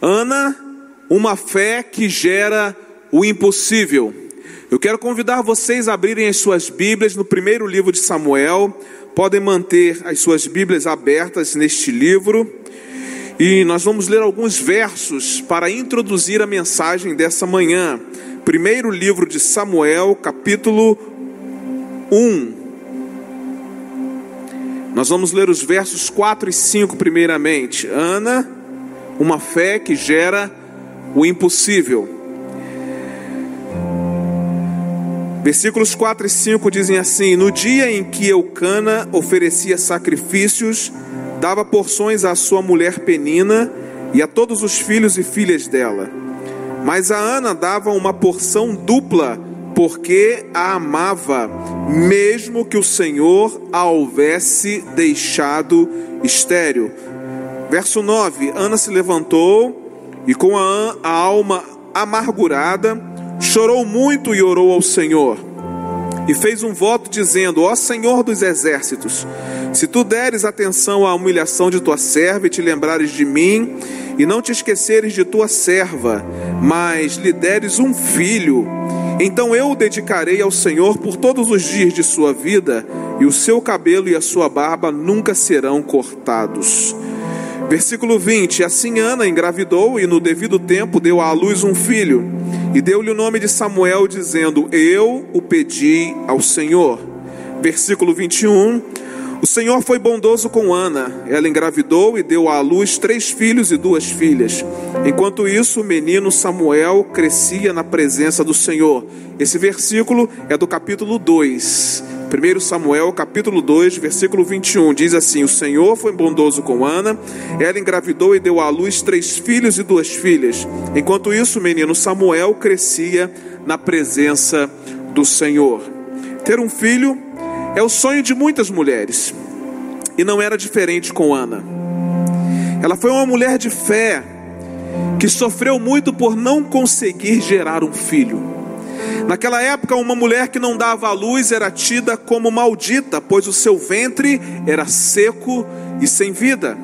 Ana, uma fé que gera o impossível. Eu quero convidar vocês a abrirem as suas Bíblias no primeiro livro de Samuel. Podem manter as suas Bíblias abertas neste livro. E nós vamos ler alguns versos para introduzir a mensagem dessa manhã. Primeiro livro de Samuel, capítulo 1. Nós vamos ler os versos 4 e 5 primeiramente. Ana, uma fé que gera o impossível. Versículos 4 e 5 dizem assim: No dia em que Eucana oferecia sacrifícios, dava porções à sua mulher Penina e a todos os filhos e filhas dela. Mas a Ana dava uma porção dupla, porque a amava, mesmo que o Senhor a houvesse deixado estéril. Verso 9: Ana se levantou e com a, a alma amargurada, chorou muito e orou ao Senhor. E fez um voto dizendo: Ó Senhor dos exércitos, se tu deres atenção à humilhação de tua serva e te lembrares de mim, e não te esqueceres de tua serva, mas lhe deres um filho, então eu o dedicarei ao Senhor por todos os dias de sua vida, e o seu cabelo e a sua barba nunca serão cortados. Versículo 20: Assim Ana engravidou e no devido tempo deu à luz um filho, e deu-lhe o nome de Samuel, dizendo: Eu o pedi ao Senhor. Versículo 21: O Senhor foi bondoso com Ana, ela engravidou e deu à luz três filhos e duas filhas. Enquanto isso, o menino Samuel crescia na presença do Senhor. Esse versículo é do capítulo 2. 1 Samuel capítulo 2, versículo 21, diz assim: O Senhor foi bondoso com Ana, ela engravidou e deu à luz três filhos e duas filhas. Enquanto isso, o menino Samuel crescia na presença do Senhor. Ter um filho é o sonho de muitas mulheres, e não era diferente com Ana. Ela foi uma mulher de fé que sofreu muito por não conseguir gerar um filho. Naquela época, uma mulher que não dava à luz era tida como maldita, pois o seu ventre era seco e sem vida.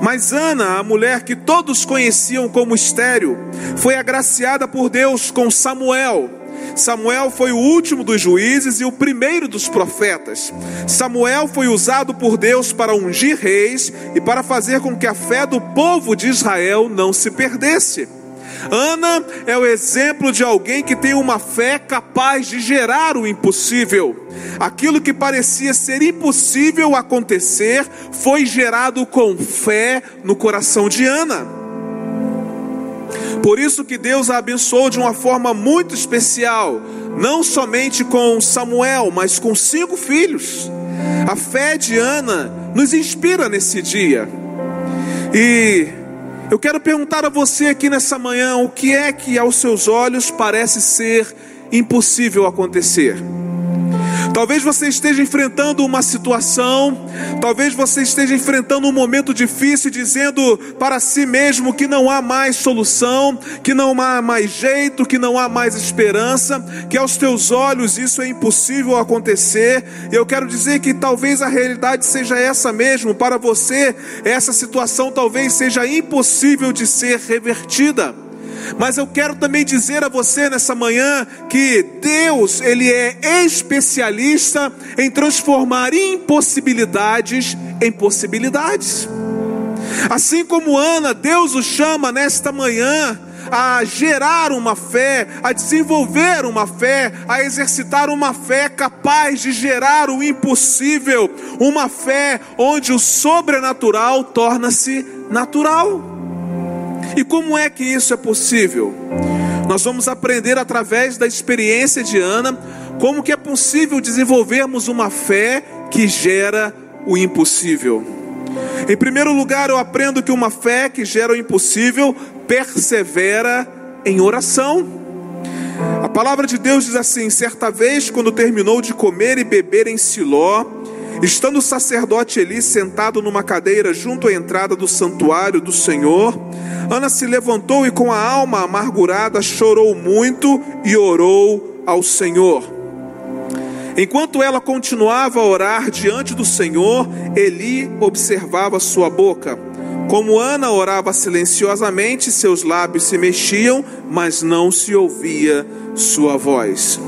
Mas Ana, a mulher que todos conheciam como estéril, foi agraciada por Deus com Samuel. Samuel foi o último dos juízes e o primeiro dos profetas. Samuel foi usado por Deus para ungir reis e para fazer com que a fé do povo de Israel não se perdesse. Ana é o exemplo de alguém que tem uma fé capaz de gerar o impossível. Aquilo que parecia ser impossível acontecer foi gerado com fé no coração de Ana. Por isso que Deus a abençoou de uma forma muito especial, não somente com Samuel, mas com cinco filhos. A fé de Ana nos inspira nesse dia. E eu quero perguntar a você aqui nessa manhã: o que é que aos seus olhos parece ser impossível acontecer? Talvez você esteja enfrentando uma situação, talvez você esteja enfrentando um momento difícil, dizendo para si mesmo que não há mais solução, que não há mais jeito, que não há mais esperança, que aos teus olhos isso é impossível acontecer. E eu quero dizer que talvez a realidade seja essa mesmo, para você, essa situação talvez seja impossível de ser revertida. Mas eu quero também dizer a você nessa manhã que Deus, ele é especialista em transformar impossibilidades em possibilidades. Assim como Ana, Deus o chama nesta manhã a gerar uma fé, a desenvolver uma fé, a exercitar uma fé capaz de gerar o impossível, uma fé onde o sobrenatural torna-se natural. E como é que isso é possível? Nós vamos aprender através da experiência de Ana como que é possível desenvolvermos uma fé que gera o impossível. Em primeiro lugar, eu aprendo que uma fé que gera o impossível persevera em oração. A palavra de Deus diz assim: certa vez, quando terminou de comer e beber em Siló, Estando o sacerdote Eli sentado numa cadeira junto à entrada do santuário do Senhor, Ana se levantou e com a alma amargurada chorou muito e orou ao Senhor. Enquanto ela continuava a orar diante do Senhor, Eli observava sua boca. Como Ana orava silenciosamente, seus lábios se mexiam, mas não se ouvia sua voz.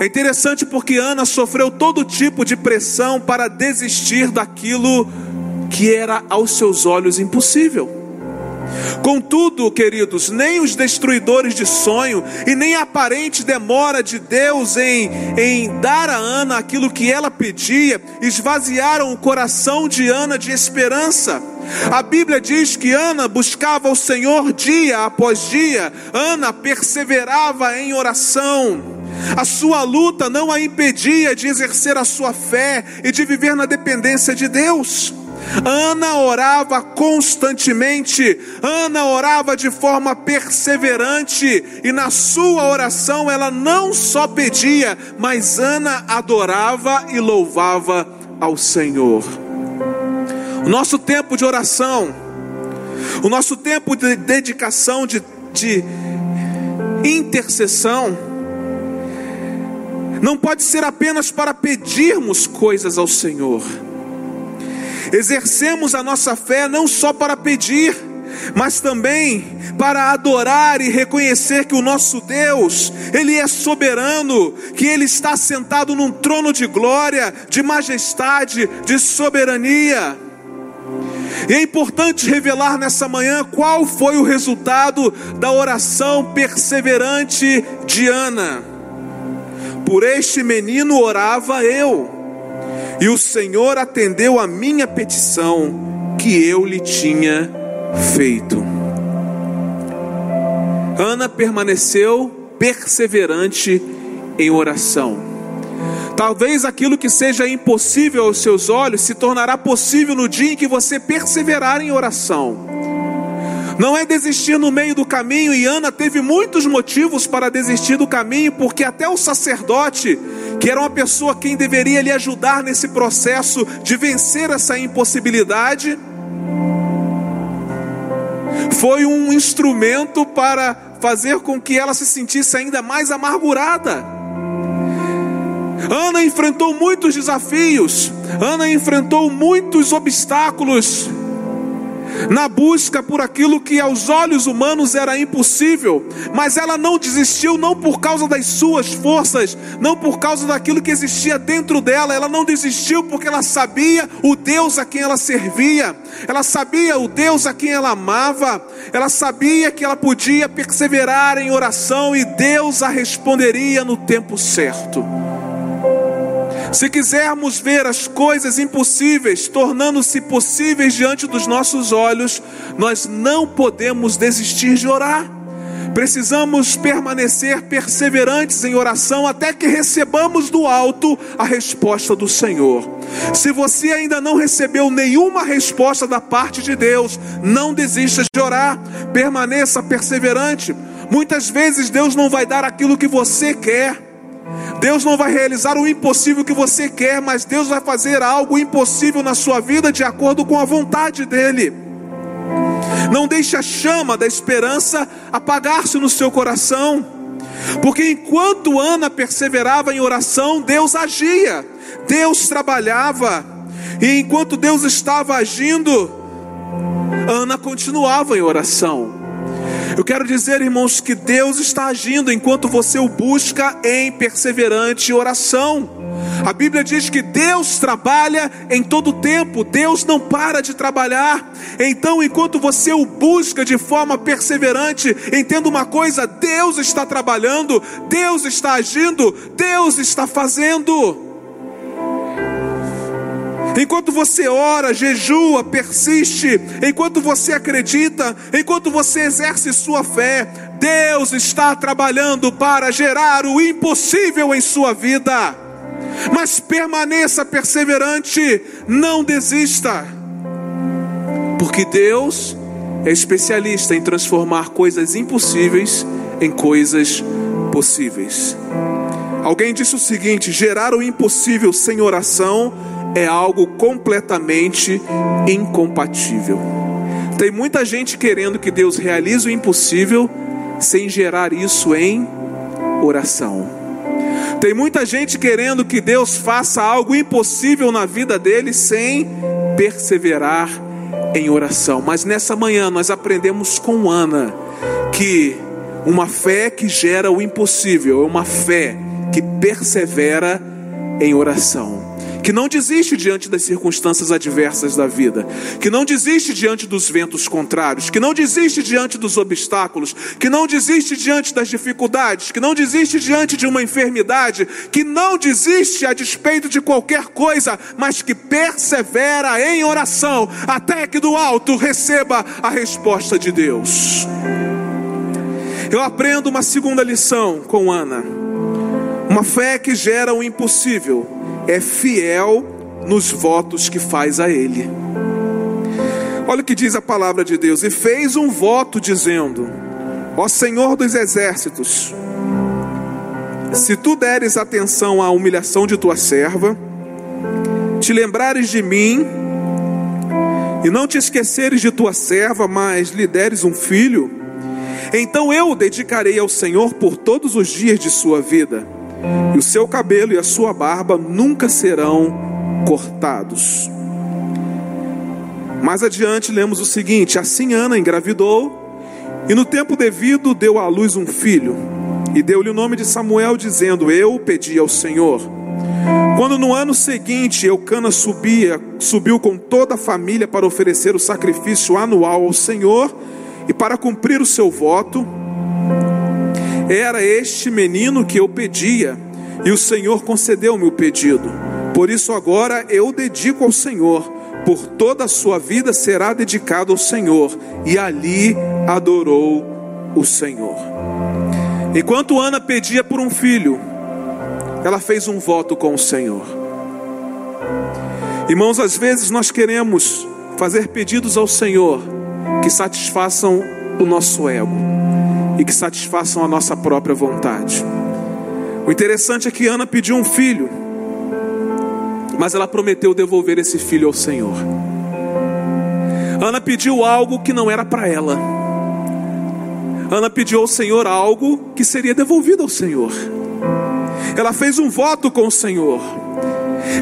É interessante porque Ana sofreu todo tipo de pressão para desistir daquilo que era aos seus olhos impossível. Contudo, queridos, nem os destruidores de sonho e nem a aparente demora de Deus em, em dar a Ana aquilo que ela pedia esvaziaram o coração de Ana de esperança. A Bíblia diz que Ana buscava o Senhor dia após dia, Ana perseverava em oração. A sua luta não a impedia de exercer a sua fé e de viver na dependência de Deus. Ana orava constantemente, Ana orava de forma perseverante, e na sua oração ela não só pedia, mas Ana adorava e louvava ao Senhor. O nosso tempo de oração, o nosso tempo de dedicação, de, de intercessão, não pode ser apenas para pedirmos coisas ao Senhor. Exercemos a nossa fé não só para pedir, mas também para adorar e reconhecer que o nosso Deus, Ele é soberano, que Ele está sentado num trono de glória, de majestade, de soberania. E é importante revelar nessa manhã qual foi o resultado da oração perseverante de Ana. Por este menino orava eu e o Senhor atendeu a minha petição que eu lhe tinha feito. Ana permaneceu perseverante em oração. Talvez aquilo que seja impossível aos seus olhos se tornará possível no dia em que você perseverar em oração. Não é desistir no meio do caminho, e Ana teve muitos motivos para desistir do caminho, porque até o sacerdote, que era uma pessoa quem deveria lhe ajudar nesse processo de vencer essa impossibilidade, foi um instrumento para fazer com que ela se sentisse ainda mais amargurada. Ana enfrentou muitos desafios, Ana enfrentou muitos obstáculos, na busca por aquilo que aos olhos humanos era impossível, mas ela não desistiu não por causa das suas forças, não por causa daquilo que existia dentro dela, ela não desistiu porque ela sabia o Deus a quem ela servia, ela sabia o Deus a quem ela amava, ela sabia que ela podia perseverar em oração e Deus a responderia no tempo certo. Se quisermos ver as coisas impossíveis tornando-se possíveis diante dos nossos olhos, nós não podemos desistir de orar. Precisamos permanecer perseverantes em oração até que recebamos do alto a resposta do Senhor. Se você ainda não recebeu nenhuma resposta da parte de Deus, não desista de orar, permaneça perseverante. Muitas vezes Deus não vai dar aquilo que você quer Deus não vai realizar o impossível que você quer, mas Deus vai fazer algo impossível na sua vida de acordo com a vontade dEle. Não deixe a chama da esperança apagar-se no seu coração, porque enquanto Ana perseverava em oração, Deus agia, Deus trabalhava, e enquanto Deus estava agindo, Ana continuava em oração. Eu quero dizer, irmãos, que Deus está agindo enquanto você o busca em perseverante oração. A Bíblia diz que Deus trabalha em todo tempo, Deus não para de trabalhar. Então, enquanto você o busca de forma perseverante, entenda uma coisa: Deus está trabalhando, Deus está agindo, Deus está fazendo. Enquanto você ora, jejua, persiste, enquanto você acredita, enquanto você exerce sua fé, Deus está trabalhando para gerar o impossível em sua vida. Mas permaneça perseverante, não desista, porque Deus é especialista em transformar coisas impossíveis em coisas possíveis. Alguém disse o seguinte: gerar o impossível sem oração é algo completamente incompatível. Tem muita gente querendo que Deus realize o impossível sem gerar isso em oração. Tem muita gente querendo que Deus faça algo impossível na vida dele sem perseverar em oração. Mas nessa manhã nós aprendemos com Ana que uma fé que gera o impossível é uma fé que persevera em oração que não desiste diante das circunstâncias adversas da vida, que não desiste diante dos ventos contrários, que não desiste diante dos obstáculos, que não desiste diante das dificuldades, que não desiste diante de uma enfermidade, que não desiste a despeito de qualquer coisa, mas que persevera em oração até que do alto receba a resposta de Deus. Eu aprendo uma segunda lição com Ana. Uma fé que gera o impossível é fiel nos votos que faz a Ele. Olha o que diz a palavra de Deus: e fez um voto dizendo: Ó Senhor dos exércitos, se tu deres atenção à humilhação de tua serva, te lembrares de mim, e não te esqueceres de tua serva, mas lhe deres um filho, então eu o dedicarei ao Senhor por todos os dias de sua vida e o seu cabelo e a sua barba nunca serão cortados. Mais adiante lemos o seguinte: Assim Ana engravidou e no tempo devido deu à luz um filho e deu-lhe o nome de Samuel, dizendo: Eu pedi ao Senhor. Quando no ano seguinte Eucana subia, subiu com toda a família para oferecer o sacrifício anual ao Senhor e para cumprir o seu voto, era este menino que eu pedia, e o Senhor concedeu-me o pedido. Por isso agora eu dedico ao Senhor, por toda a sua vida será dedicado ao Senhor, e ali adorou o Senhor. Enquanto Ana pedia por um filho, ela fez um voto com o Senhor. Irmãos, às vezes nós queremos fazer pedidos ao Senhor que satisfaçam o nosso ego e que satisfaçam a nossa própria vontade. O interessante é que Ana pediu um filho, mas ela prometeu devolver esse filho ao Senhor. Ana pediu algo que não era para ela. Ana pediu ao Senhor algo que seria devolvido ao Senhor. Ela fez um voto com o Senhor.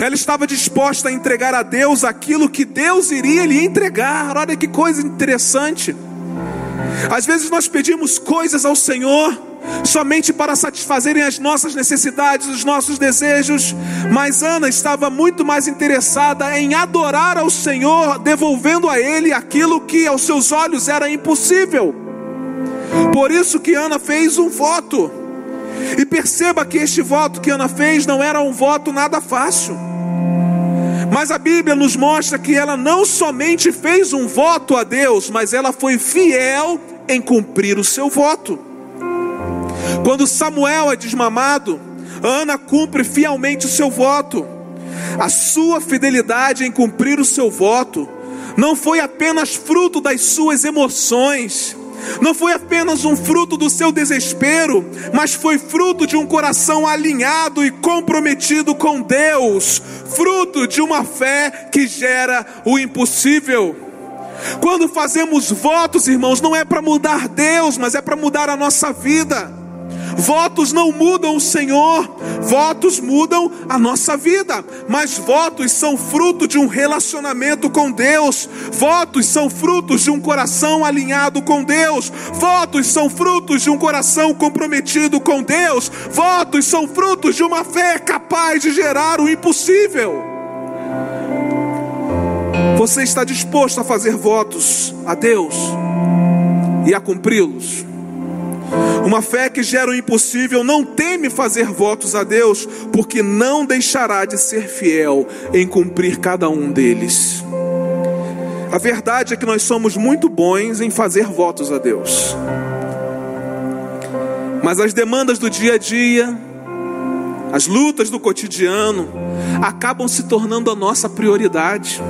Ela estava disposta a entregar a Deus aquilo que Deus iria lhe entregar. Olha que coisa interessante. Às vezes nós pedimos coisas ao Senhor somente para satisfazerem as nossas necessidades, os nossos desejos, mas Ana estava muito mais interessada em adorar ao Senhor, devolvendo a Ele aquilo que aos seus olhos era impossível. Por isso que Ana fez um voto. E perceba que este voto que Ana fez não era um voto nada fácil. Mas a Bíblia nos mostra que ela não somente fez um voto a Deus, mas ela foi fiel em cumprir o seu voto. Quando Samuel é desmamado, Ana cumpre fielmente o seu voto. A sua fidelidade em cumprir o seu voto não foi apenas fruto das suas emoções, não foi apenas um fruto do seu desespero, mas foi fruto de um coração alinhado e comprometido com Deus, fruto de uma fé que gera o impossível. Quando fazemos votos, irmãos, não é para mudar Deus, mas é para mudar a nossa vida. Votos não mudam o Senhor, votos mudam a nossa vida, mas votos são fruto de um relacionamento com Deus, votos são frutos de um coração alinhado com Deus, votos são frutos de um coração comprometido com Deus, votos são frutos de uma fé capaz de gerar o impossível. Você está disposto a fazer votos a Deus e a cumpri-los? Uma fé que gera o impossível não teme fazer votos a Deus, porque não deixará de ser fiel em cumprir cada um deles. A verdade é que nós somos muito bons em fazer votos a Deus. Mas as demandas do dia a dia, as lutas do cotidiano, acabam se tornando a nossa prioridade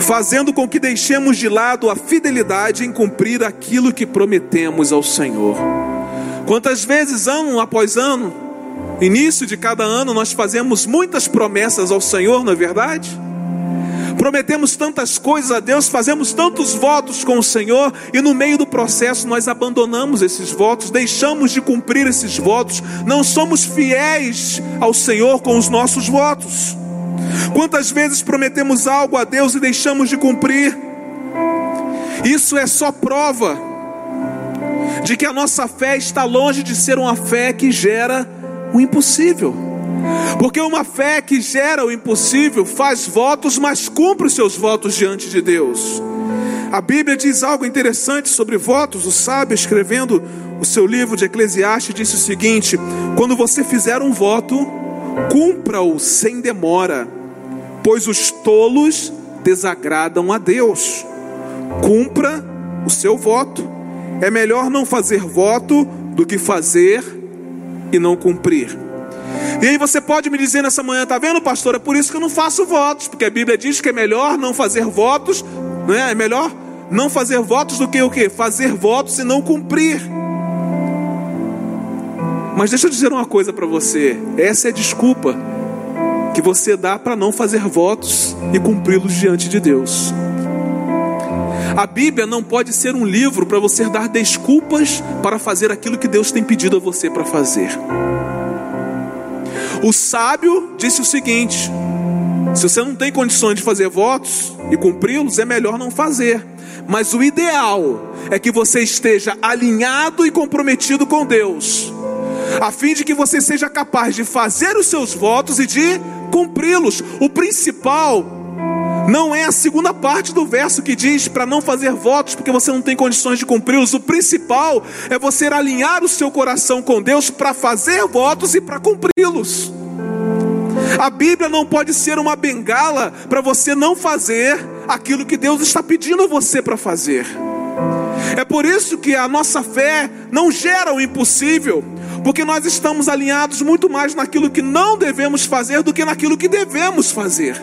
fazendo com que deixemos de lado a fidelidade em cumprir aquilo que prometemos ao Senhor. Quantas vezes, ano após ano, início de cada ano, nós fazemos muitas promessas ao Senhor, não é verdade? Prometemos tantas coisas a Deus, fazemos tantos votos com o Senhor, e no meio do processo nós abandonamos esses votos, deixamos de cumprir esses votos, não somos fiéis ao Senhor com os nossos votos. Quantas vezes prometemos algo a Deus e deixamos de cumprir? Isso é só prova de que a nossa fé está longe de ser uma fé que gera o impossível. Porque uma fé que gera o impossível faz votos, mas cumpre os seus votos diante de Deus. A Bíblia diz algo interessante sobre votos. O sábio, escrevendo o seu livro de Eclesiastes, disse o seguinte: Quando você fizer um voto, cumpra-o sem demora, pois os tolos desagradam a Deus. Cumpra o seu voto. É melhor não fazer voto do que fazer e não cumprir. E aí você pode me dizer nessa manhã, tá vendo, pastor? É por isso que eu não faço votos, porque a Bíblia diz que é melhor não fazer votos, não é? É melhor não fazer votos do que o que? Fazer votos e não cumprir. Mas deixa eu dizer uma coisa para você. Essa é a desculpa que você dá para não fazer votos e cumpri-los diante de Deus. A Bíblia não pode ser um livro para você dar desculpas para fazer aquilo que Deus tem pedido a você para fazer. O sábio disse o seguinte: se você não tem condições de fazer votos e cumpri-los, é melhor não fazer. Mas o ideal é que você esteja alinhado e comprometido com Deus, a fim de que você seja capaz de fazer os seus votos e de cumpri-los. O principal não é a segunda parte do verso que diz para não fazer votos porque você não tem condições de cumpri-los. O principal é você alinhar o seu coração com Deus para fazer votos e para cumpri-los. A Bíblia não pode ser uma bengala para você não fazer aquilo que Deus está pedindo a você para fazer. É por isso que a nossa fé não gera o impossível, porque nós estamos alinhados muito mais naquilo que não devemos fazer do que naquilo que devemos fazer.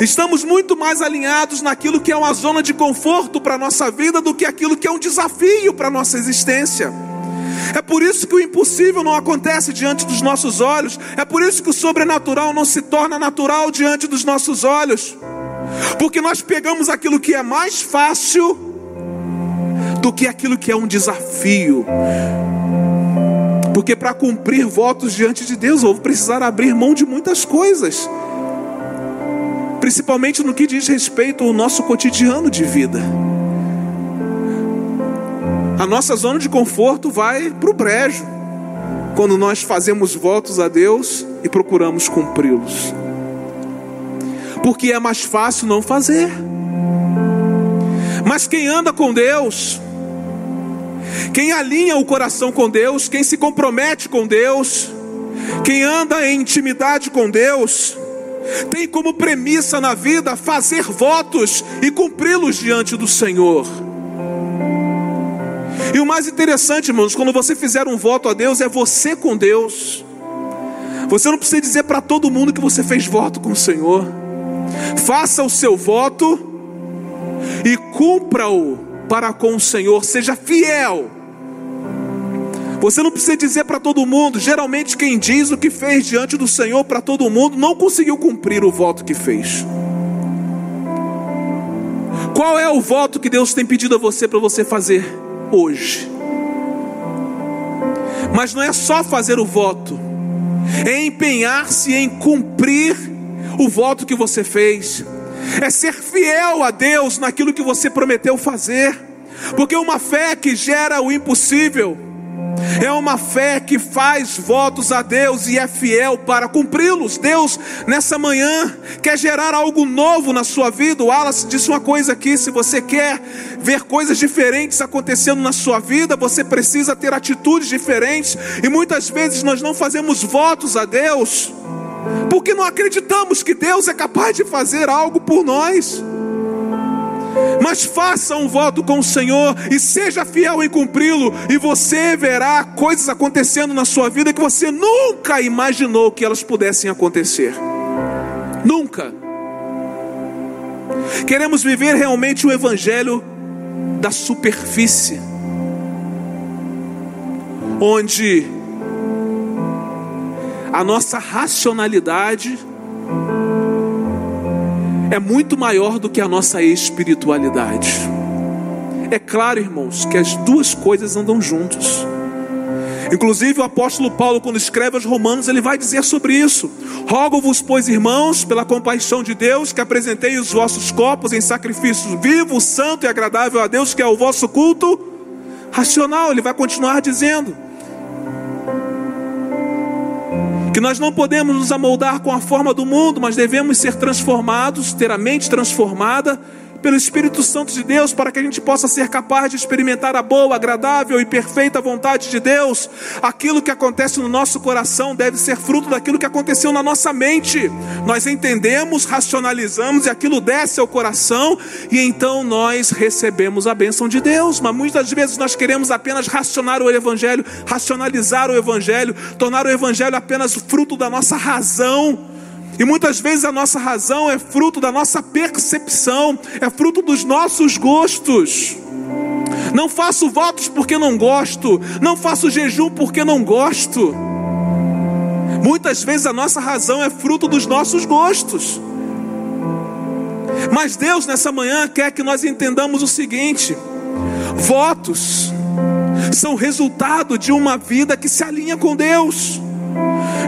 Estamos muito mais alinhados naquilo que é uma zona de conforto para a nossa vida do que aquilo que é um desafio para a nossa existência. É por isso que o impossível não acontece diante dos nossos olhos. É por isso que o sobrenatural não se torna natural diante dos nossos olhos. Porque nós pegamos aquilo que é mais fácil do que aquilo que é um desafio. Porque para cumprir votos diante de Deus, eu vou precisar abrir mão de muitas coisas. Principalmente no que diz respeito ao nosso cotidiano de vida a nossa zona de conforto vai para o brejo quando nós fazemos votos a Deus e procuramos cumpri-los. Porque é mais fácil não fazer. Mas quem anda com Deus, quem alinha o coração com Deus, quem se compromete com Deus, quem anda em intimidade com Deus, tem como premissa na vida fazer votos e cumpri-los diante do Senhor. E o mais interessante, irmãos, quando você fizer um voto a Deus, é você com Deus. Você não precisa dizer para todo mundo que você fez voto com o Senhor. Faça o seu voto e cumpra-o para com o Senhor. Seja fiel. Você não precisa dizer para todo mundo. Geralmente, quem diz o que fez diante do Senhor para todo mundo não conseguiu cumprir o voto que fez. Qual é o voto que Deus tem pedido a você para você fazer? hoje. Mas não é só fazer o voto, é empenhar-se em cumprir o voto que você fez, é ser fiel a Deus naquilo que você prometeu fazer, porque uma fé que gera o impossível, é uma fé que faz votos a Deus e é fiel para cumpri-los. Deus, nessa manhã, quer gerar algo novo na sua vida. O Wallace disse uma coisa aqui: se você quer ver coisas diferentes acontecendo na sua vida, você precisa ter atitudes diferentes. E muitas vezes nós não fazemos votos a Deus, porque não acreditamos que Deus é capaz de fazer algo por nós. Mas faça um voto com o Senhor e seja fiel em cumpri-lo, e você verá coisas acontecendo na sua vida que você nunca imaginou que elas pudessem acontecer. Nunca. Queremos viver realmente o evangelho da superfície, onde a nossa racionalidade é muito maior do que a nossa espiritualidade. É claro, irmãos, que as duas coisas andam juntos. Inclusive, o apóstolo Paulo, quando escreve aos Romanos, ele vai dizer sobre isso: Rogo-vos, pois, irmãos, pela compaixão de Deus, que apresentei os vossos corpos em sacrifício vivo, santo e agradável a Deus, que é o vosso culto racional. Ele vai continuar dizendo que nós não podemos nos amoldar com a forma do mundo, mas devemos ser transformados, ter a mente transformada pelo Espírito Santo de Deus, para que a gente possa ser capaz de experimentar a boa, agradável e perfeita vontade de Deus. Aquilo que acontece no nosso coração deve ser fruto daquilo que aconteceu na nossa mente. Nós entendemos, racionalizamos e aquilo desce ao coração e então nós recebemos a bênção de Deus. Mas muitas vezes nós queremos apenas racionar o evangelho, racionalizar o evangelho, tornar o evangelho apenas fruto da nossa razão e muitas vezes a nossa razão é fruto da nossa percepção, é fruto dos nossos gostos. Não faço votos porque não gosto, não faço jejum porque não gosto. Muitas vezes a nossa razão é fruto dos nossos gostos. Mas Deus nessa manhã quer que nós entendamos o seguinte: votos são resultado de uma vida que se alinha com Deus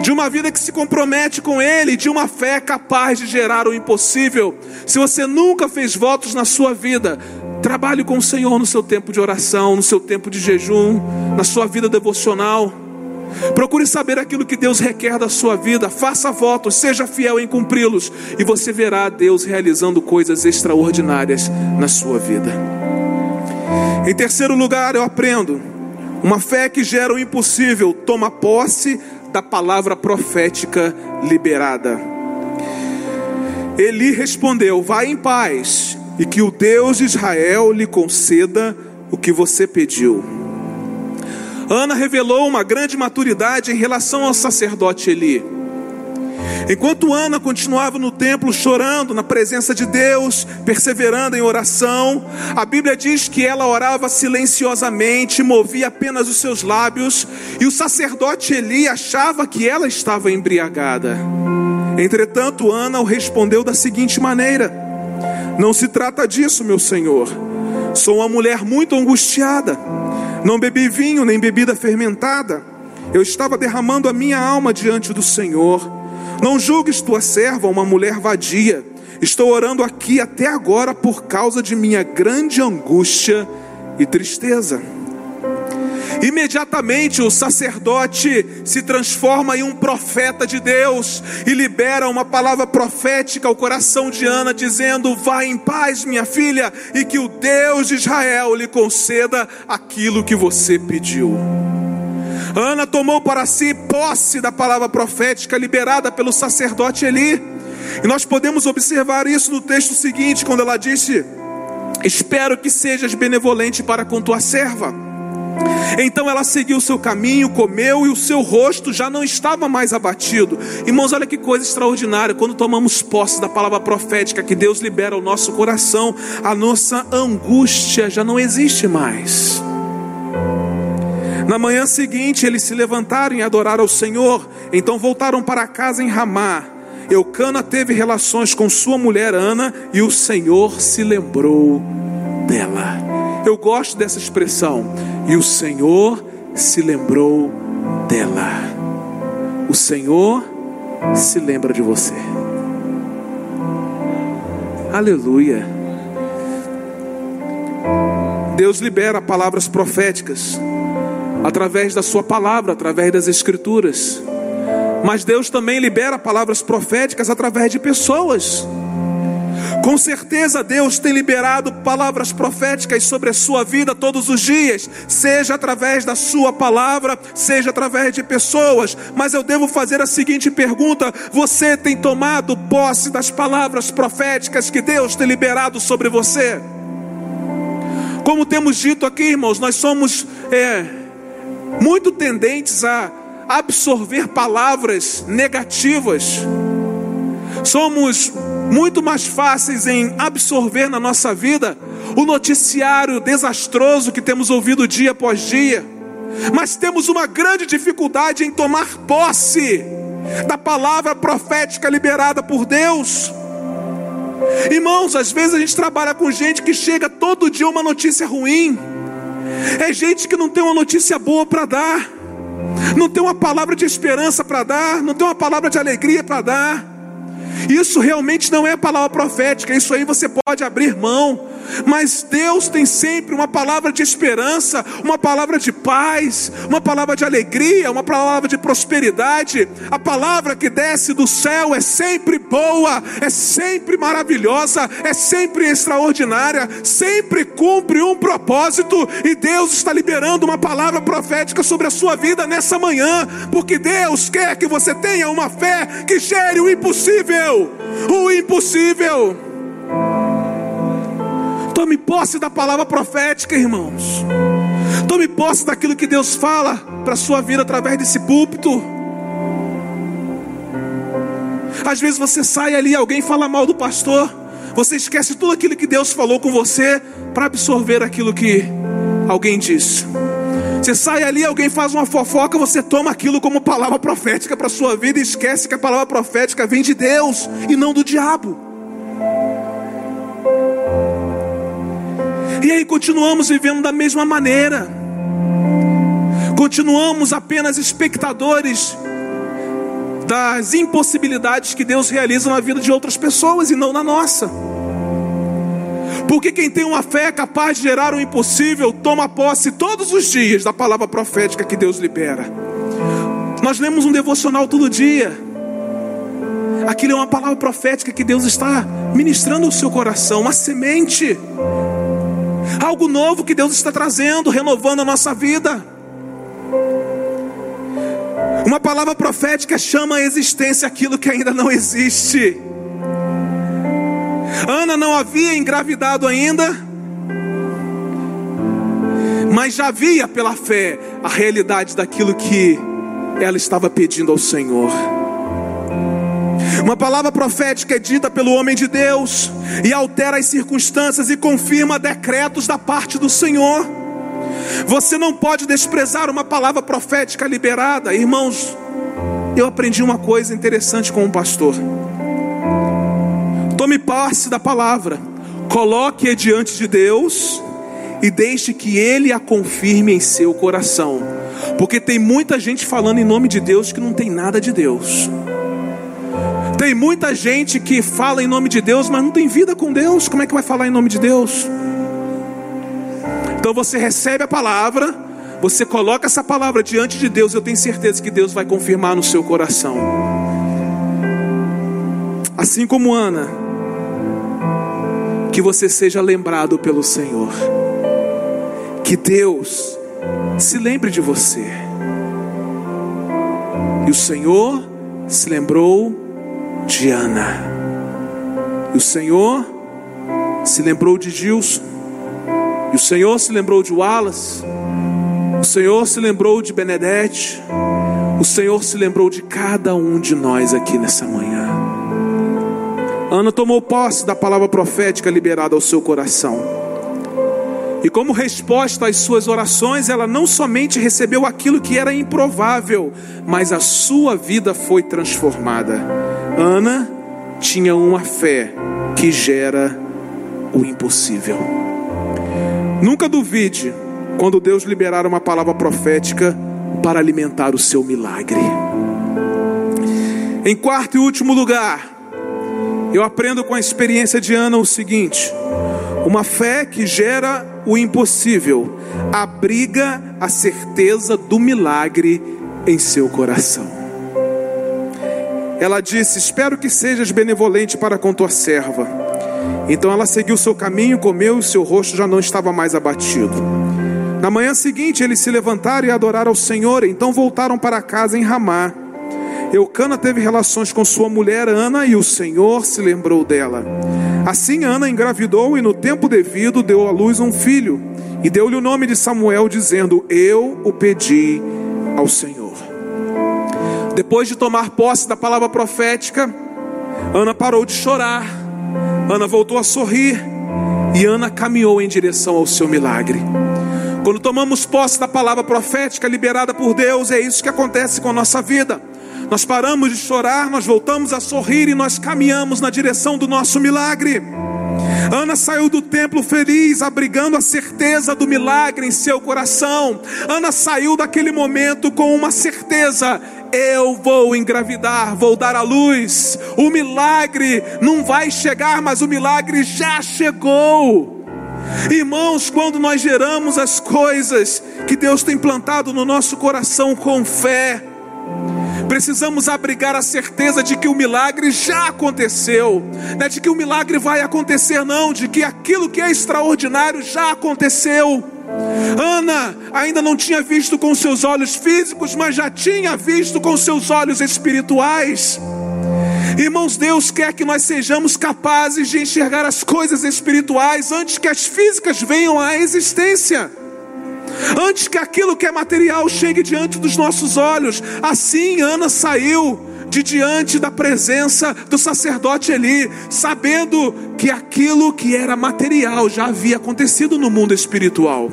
de uma vida que se compromete com Ele, de uma fé capaz de gerar o impossível. Se você nunca fez votos na sua vida, trabalhe com o Senhor no seu tempo de oração, no seu tempo de jejum, na sua vida devocional. Procure saber aquilo que Deus requer da sua vida, faça votos, seja fiel em cumpri-los, e você verá Deus realizando coisas extraordinárias na sua vida. Em terceiro lugar, eu aprendo: uma fé que gera o impossível toma posse da palavra profética liberada. Eli respondeu: Vá em paz, e que o Deus de Israel lhe conceda o que você pediu. Ana revelou uma grande maturidade em relação ao sacerdote Eli. Enquanto Ana continuava no templo chorando na presença de Deus, perseverando em oração, a Bíblia diz que ela orava silenciosamente, movia apenas os seus lábios, e o sacerdote Eli achava que ela estava embriagada. Entretanto, Ana o respondeu da seguinte maneira: Não se trata disso, meu senhor. Sou uma mulher muito angustiada. Não bebi vinho nem bebida fermentada. Eu estava derramando a minha alma diante do Senhor. Não julgues tua serva uma mulher vadia. Estou orando aqui até agora por causa de minha grande angústia e tristeza. Imediatamente o sacerdote se transforma em um profeta de Deus e libera uma palavra profética ao coração de Ana, dizendo: Vá em paz, minha filha, e que o Deus de Israel lhe conceda aquilo que você pediu. Ana tomou para si posse da palavra profética liberada pelo sacerdote Eli. E nós podemos observar isso no texto seguinte, quando ela disse: Espero que sejas benevolente para com tua serva. Então ela seguiu seu caminho, comeu e o seu rosto já não estava mais abatido. Irmãos, olha que coisa extraordinária. Quando tomamos posse da palavra profética que Deus libera ao nosso coração, a nossa angústia já não existe mais. Na manhã seguinte, eles se levantaram e adoraram ao Senhor. Então voltaram para casa em Ramá. Eucana teve relações com sua mulher Ana e o Senhor se lembrou dela. Eu gosto dessa expressão. E o Senhor se lembrou dela. O Senhor se lembra de você. Aleluia. Deus libera palavras proféticas através da Sua palavra, através das Escrituras. Mas Deus também libera palavras proféticas através de pessoas. Com certeza Deus tem liberado palavras proféticas sobre a sua vida todos os dias, seja através da sua palavra, seja através de pessoas. Mas eu devo fazer a seguinte pergunta: você tem tomado posse das palavras proféticas que Deus tem liberado sobre você? Como temos dito aqui, irmãos, nós somos é, muito tendentes a absorver palavras negativas. Somos muito mais fáceis em absorver na nossa vida o noticiário desastroso que temos ouvido dia após dia, mas temos uma grande dificuldade em tomar posse da palavra profética liberada por Deus. Irmãos, às vezes a gente trabalha com gente que chega todo dia uma notícia ruim. É gente que não tem uma notícia boa para dar. não tem uma palavra de esperança para dar, não tem uma palavra de alegria para dar. Isso realmente não é palavra profética, isso aí você pode abrir mão. Mas Deus tem sempre uma palavra de esperança, uma palavra de paz, uma palavra de alegria, uma palavra de prosperidade. A palavra que desce do céu é sempre boa, é sempre maravilhosa, é sempre extraordinária, sempre cumpre um propósito. E Deus está liberando uma palavra profética sobre a sua vida nessa manhã, porque Deus quer que você tenha uma fé que gere o impossível. O impossível. Tome posse da palavra profética, irmãos. Tome posse daquilo que Deus fala para a sua vida através desse púlpito. Às vezes você sai ali, alguém fala mal do pastor, você esquece tudo aquilo que Deus falou com você para absorver aquilo que alguém disse. Você sai ali, alguém faz uma fofoca, você toma aquilo como palavra profética para sua vida e esquece que a palavra profética vem de Deus e não do diabo. E aí continuamos vivendo da mesma maneira. Continuamos apenas espectadores das impossibilidades que Deus realiza na vida de outras pessoas e não na nossa. Porque quem tem uma fé capaz de gerar o impossível, toma posse todos os dias da palavra profética que Deus libera. Nós lemos um devocional todo dia. Aquilo é uma palavra profética que Deus está ministrando ao seu coração, uma semente algo novo que Deus está trazendo, renovando a nossa vida. Uma palavra profética chama à existência aquilo que ainda não existe. Ana não havia engravidado ainda, mas já via pela fé a realidade daquilo que ela estava pedindo ao Senhor. Uma palavra profética é dita pelo homem de Deus e altera as circunstâncias e confirma decretos da parte do Senhor. Você não pode desprezar uma palavra profética liberada, irmãos. Eu aprendi uma coisa interessante com um pastor. Tome posse da palavra, coloque-a diante de Deus e deixe que Ele a confirme em seu coração, porque tem muita gente falando em nome de Deus que não tem nada de Deus. Tem muita gente que fala em nome de Deus, mas não tem vida com Deus. Como é que vai falar em nome de Deus? Então você recebe a palavra, você coloca essa palavra diante de Deus, eu tenho certeza que Deus vai confirmar no seu coração. Assim como Ana, que você seja lembrado pelo Senhor. Que Deus se lembre de você. E o Senhor se lembrou de Ana. E o Senhor se lembrou de Gilson. E o Senhor se lembrou de Wallace. O Senhor se lembrou de Benedete. O Senhor se lembrou de cada um de nós aqui nessa manhã. Ana tomou posse da palavra profética liberada ao seu coração. E como resposta às suas orações, ela não somente recebeu aquilo que era improvável, mas a sua vida foi transformada. Ana tinha uma fé que gera o impossível. Nunca duvide quando Deus liberar uma palavra profética para alimentar o seu milagre. Em quarto e último lugar, eu aprendo com a experiência de Ana o seguinte: uma fé que gera o impossível, abriga a certeza do milagre em seu coração. Ela disse: Espero que sejas benevolente para com tua serva. Então ela seguiu seu caminho, comeu e seu rosto já não estava mais abatido. Na manhã seguinte, eles se levantaram e adoraram ao Senhor, então voltaram para casa em Ramá. Eucana teve relações com sua mulher Ana e o Senhor se lembrou dela. Assim Ana engravidou e no tempo devido deu à luz um filho e deu-lhe o nome de Samuel, dizendo: Eu o pedi ao Senhor. Depois de tomar posse da palavra profética, Ana parou de chorar, Ana voltou a sorrir e Ana caminhou em direção ao seu milagre. Quando tomamos posse da palavra profética liberada por Deus, é isso que acontece com a nossa vida. Nós paramos de chorar, nós voltamos a sorrir e nós caminhamos na direção do nosso milagre. Ana saiu do templo feliz, abrigando a certeza do milagre em seu coração. Ana saiu daquele momento com uma certeza: eu vou engravidar, vou dar à luz. O milagre não vai chegar, mas o milagre já chegou. Irmãos, quando nós geramos as coisas que Deus tem plantado no nosso coração com fé, precisamos abrigar a certeza de que o milagre já aconteceu, não é de que o milagre vai acontecer, não, de que aquilo que é extraordinário já aconteceu. Ana ainda não tinha visto com seus olhos físicos, mas já tinha visto com seus olhos espirituais. Irmãos, Deus quer que nós sejamos capazes de enxergar as coisas espirituais antes que as físicas venham à existência. Antes que aquilo que é material chegue diante dos nossos olhos. Assim Ana saiu de diante da presença do sacerdote Eli, sabendo que aquilo que era material já havia acontecido no mundo espiritual.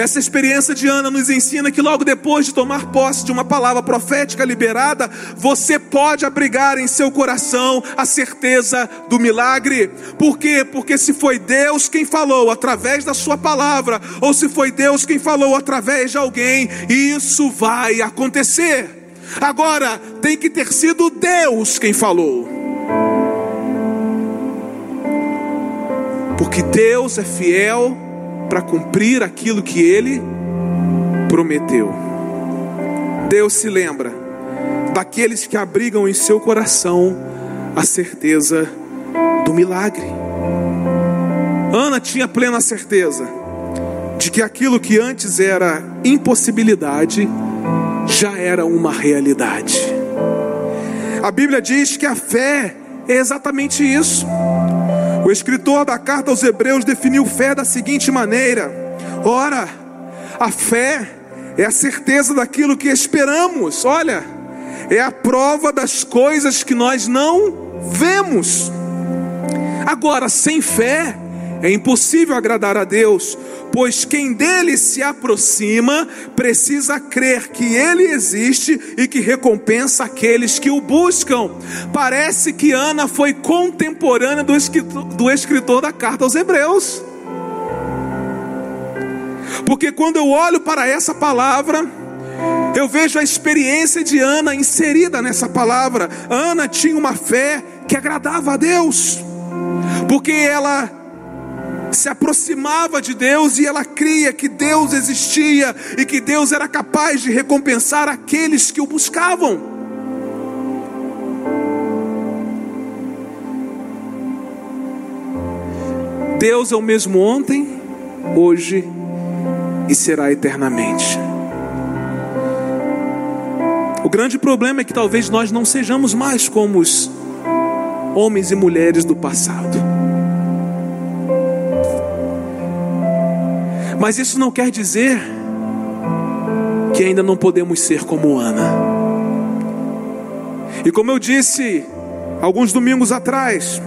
Essa experiência de Ana nos ensina que logo depois de tomar posse de uma palavra profética liberada, você pode abrigar em seu coração a certeza do milagre. Por quê? Porque se foi Deus quem falou através da sua palavra, ou se foi Deus quem falou através de alguém, isso vai acontecer. Agora, tem que ter sido Deus quem falou. Porque Deus é fiel para cumprir aquilo que ele prometeu. Deus se lembra daqueles que abrigam em seu coração a certeza do milagre. Ana tinha plena certeza de que aquilo que antes era impossibilidade já era uma realidade. A Bíblia diz que a fé é exatamente isso. O escritor da carta aos Hebreus definiu fé da seguinte maneira: ora, a fé é a certeza daquilo que esperamos, olha, é a prova das coisas que nós não vemos. Agora, sem fé, é impossível agradar a Deus, pois quem dele se aproxima precisa crer que ele existe e que recompensa aqueles que o buscam. Parece que Ana foi contemporânea do escritor, do escritor da carta aos Hebreus. Porque quando eu olho para essa palavra, eu vejo a experiência de Ana inserida nessa palavra. Ana tinha uma fé que agradava a Deus, porque ela se aproximava de Deus e ela cria que Deus existia e que Deus era capaz de recompensar aqueles que o buscavam. Deus é o mesmo ontem, hoje e será eternamente. O grande problema é que talvez nós não sejamos mais como os homens e mulheres do passado. Mas isso não quer dizer que ainda não podemos ser como Ana. E como eu disse alguns domingos atrás,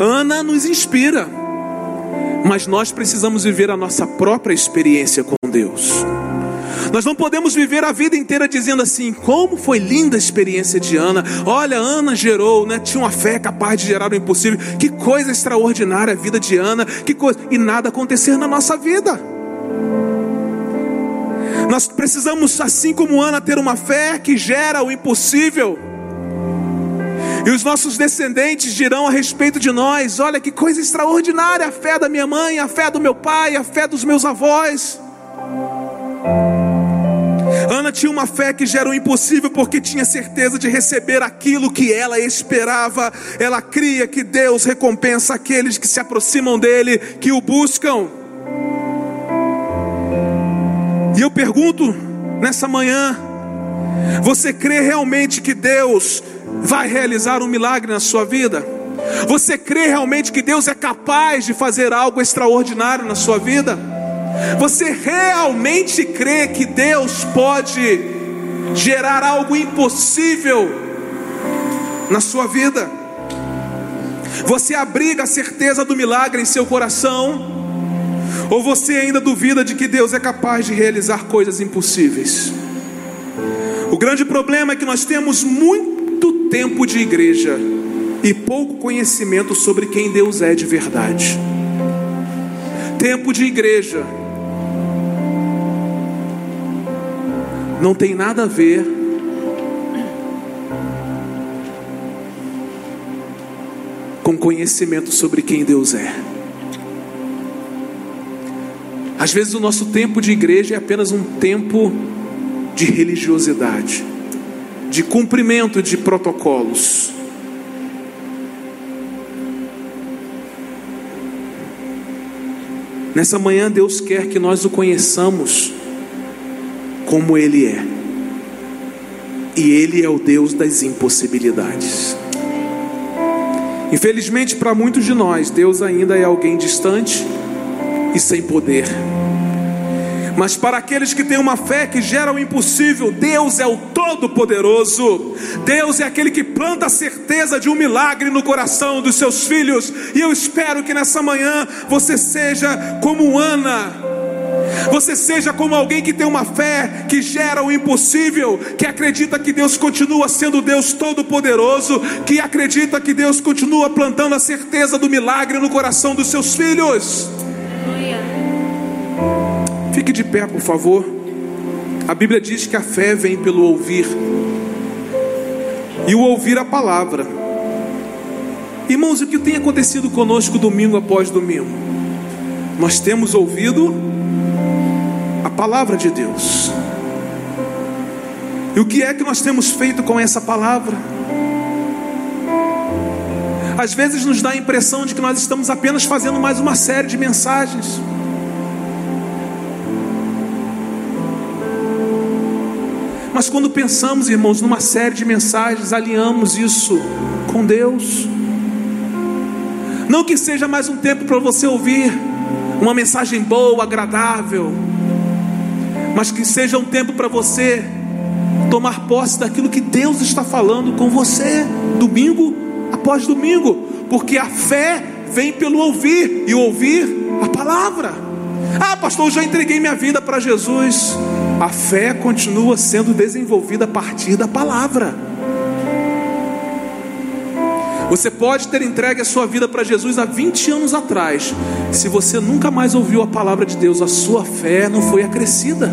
Ana nos inspira, mas nós precisamos viver a nossa própria experiência com Deus. Nós não podemos viver a vida inteira dizendo assim: como foi linda a experiência de Ana. Olha, Ana gerou, né? Tinha uma fé capaz de gerar o impossível. Que coisa extraordinária a vida de Ana. Que coisa e nada acontecer na nossa vida. Nós precisamos, assim como Ana, ter uma fé que gera o impossível. E os nossos descendentes dirão a respeito de nós: olha que coisa extraordinária a fé da minha mãe, a fé do meu pai, a fé dos meus avós. Ana tinha uma fé que gera o impossível porque tinha certeza de receber aquilo que ela esperava. Ela cria que Deus recompensa aqueles que se aproximam dele, que o buscam. E eu pergunto nessa manhã: você crê realmente que Deus vai realizar um milagre na sua vida? Você crê realmente que Deus é capaz de fazer algo extraordinário na sua vida? Você realmente crê que Deus pode gerar algo impossível na sua vida? Você abriga a certeza do milagre em seu coração? Ou você ainda duvida de que Deus é capaz de realizar coisas impossíveis? O grande problema é que nós temos muito tempo de igreja, e pouco conhecimento sobre quem Deus é de verdade. Tempo de igreja não tem nada a ver com conhecimento sobre quem Deus é. Às vezes o nosso tempo de igreja é apenas um tempo de religiosidade, de cumprimento de protocolos. Nessa manhã, Deus quer que nós o conheçamos como Ele é, e Ele é o Deus das impossibilidades. Infelizmente, para muitos de nós, Deus ainda é alguém distante e sem poder. Mas para aqueles que têm uma fé que gera o impossível, Deus é o Todo-Poderoso. Deus é aquele que planta a certeza de um milagre no coração dos seus filhos. E eu espero que nessa manhã você seja como Ana. Você seja como alguém que tem uma fé que gera o impossível, que acredita que Deus continua sendo Deus Todo-Poderoso, que acredita que Deus continua plantando a certeza do milagre no coração dos seus filhos. Fique de pé, por favor. A Bíblia diz que a fé vem pelo ouvir, e o ouvir a palavra. Irmãos, o que tem acontecido conosco domingo após domingo? Nós temos ouvido palavra de Deus. E o que é que nós temos feito com essa palavra? Às vezes nos dá a impressão de que nós estamos apenas fazendo mais uma série de mensagens. Mas quando pensamos, irmãos, numa série de mensagens, alinhamos isso com Deus. Não que seja mais um tempo para você ouvir uma mensagem boa, agradável, mas que seja um tempo para você tomar posse daquilo que Deus está falando com você, domingo após domingo, porque a fé vem pelo ouvir e ouvir a palavra. Ah, pastor, eu já entreguei minha vida para Jesus a fé continua sendo desenvolvida a partir da palavra. Você pode ter entregue a sua vida para Jesus há 20 anos atrás. Se você nunca mais ouviu a palavra de Deus, a sua fé não foi acrescida,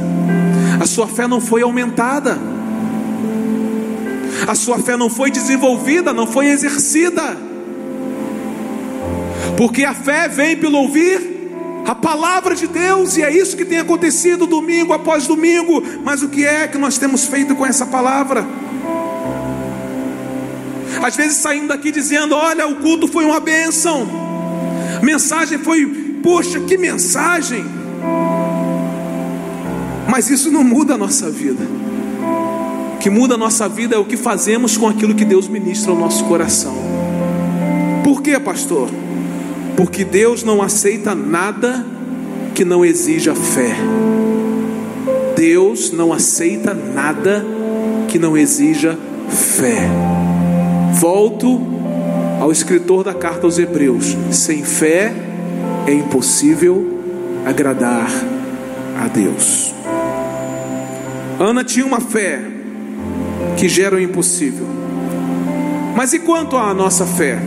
a sua fé não foi aumentada, a sua fé não foi desenvolvida, não foi exercida. Porque a fé vem pelo ouvir a palavra de Deus, e é isso que tem acontecido domingo após domingo. Mas o que é que nós temos feito com essa palavra? Às vezes saindo daqui dizendo: Olha, o culto foi uma bênção, mensagem foi, poxa, que mensagem. Mas isso não muda a nossa vida. O que muda a nossa vida é o que fazemos com aquilo que Deus ministra ao nosso coração. Por quê, pastor? porque Deus não aceita nada que não exija fé. Deus não aceita nada que não exija fé. Volto ao escritor da carta aos Hebreus: sem fé é impossível agradar a Deus. Ana tinha uma fé que gera o impossível. Mas e quanto à nossa fé?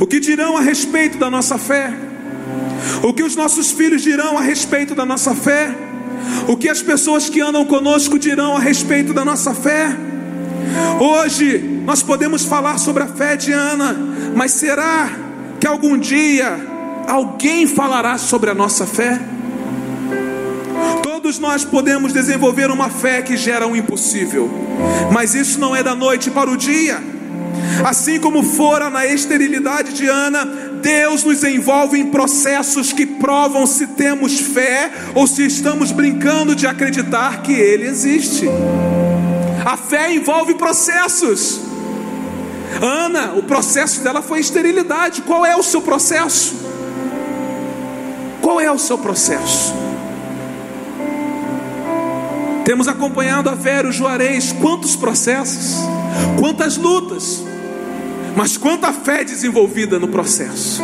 O que dirão a respeito da nossa fé? O que os nossos filhos dirão a respeito da nossa fé? O que as pessoas que andam conosco dirão a respeito da nossa fé? Hoje nós podemos falar sobre a fé de Ana, mas será que algum dia alguém falará sobre a nossa fé? Todos nós podemos desenvolver uma fé que gera um impossível, mas isso não é da noite para o dia. Assim como fora na esterilidade de Ana, Deus nos envolve em processos que provam se temos fé ou se estamos brincando de acreditar que Ele existe. A fé envolve processos. Ana, o processo dela foi esterilidade. Qual é o seu processo? Qual é o seu processo? Temos acompanhado a Vera, o Juarez, quantos processos, quantas lutas mas quanta fé desenvolvida no processo.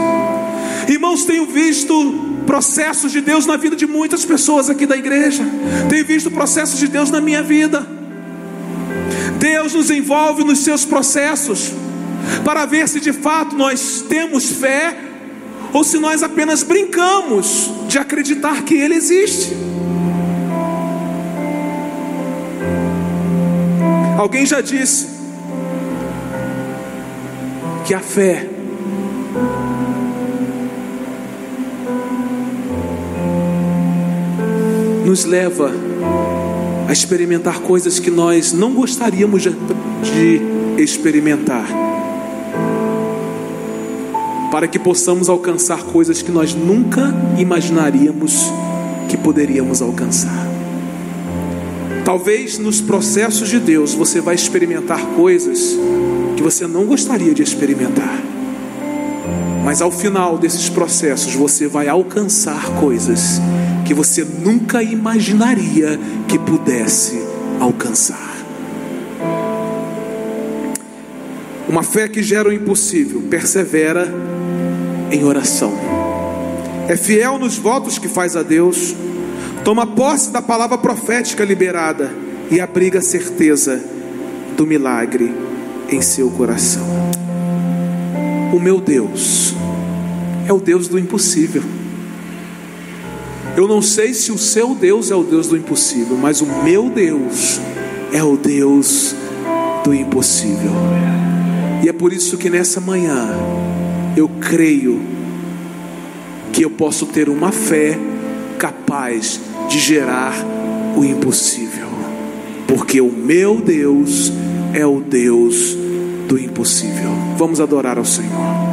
Irmãos, tenho visto processos de Deus na vida de muitas pessoas aqui da igreja, tenho visto processos de Deus na minha vida. Deus nos envolve nos seus processos, para ver se de fato nós temos fé ou se nós apenas brincamos de acreditar que Ele existe. Alguém já disse que a fé nos leva a experimentar coisas que nós não gostaríamos de, experimentar, para que possamos alcançar coisas que nós nunca imaginaríamos que poderíamos alcançar. Talvez nos processos de Deus você vai experimentar coisas que você não gostaria de experimentar. Mas ao final desses processos você vai alcançar coisas que você nunca imaginaria que pudesse alcançar. Uma fé que gera o impossível, persevera em oração. É fiel nos votos que faz a Deus, toma posse da palavra profética liberada e abriga a certeza do milagre em seu coração. O meu Deus é o Deus do impossível. Eu não sei se o seu Deus é o Deus do impossível, mas o meu Deus é o Deus do impossível. E é por isso que nessa manhã eu creio que eu posso ter uma fé capaz de gerar o impossível, porque o meu Deus é o Deus do impossível. Vamos adorar ao Senhor.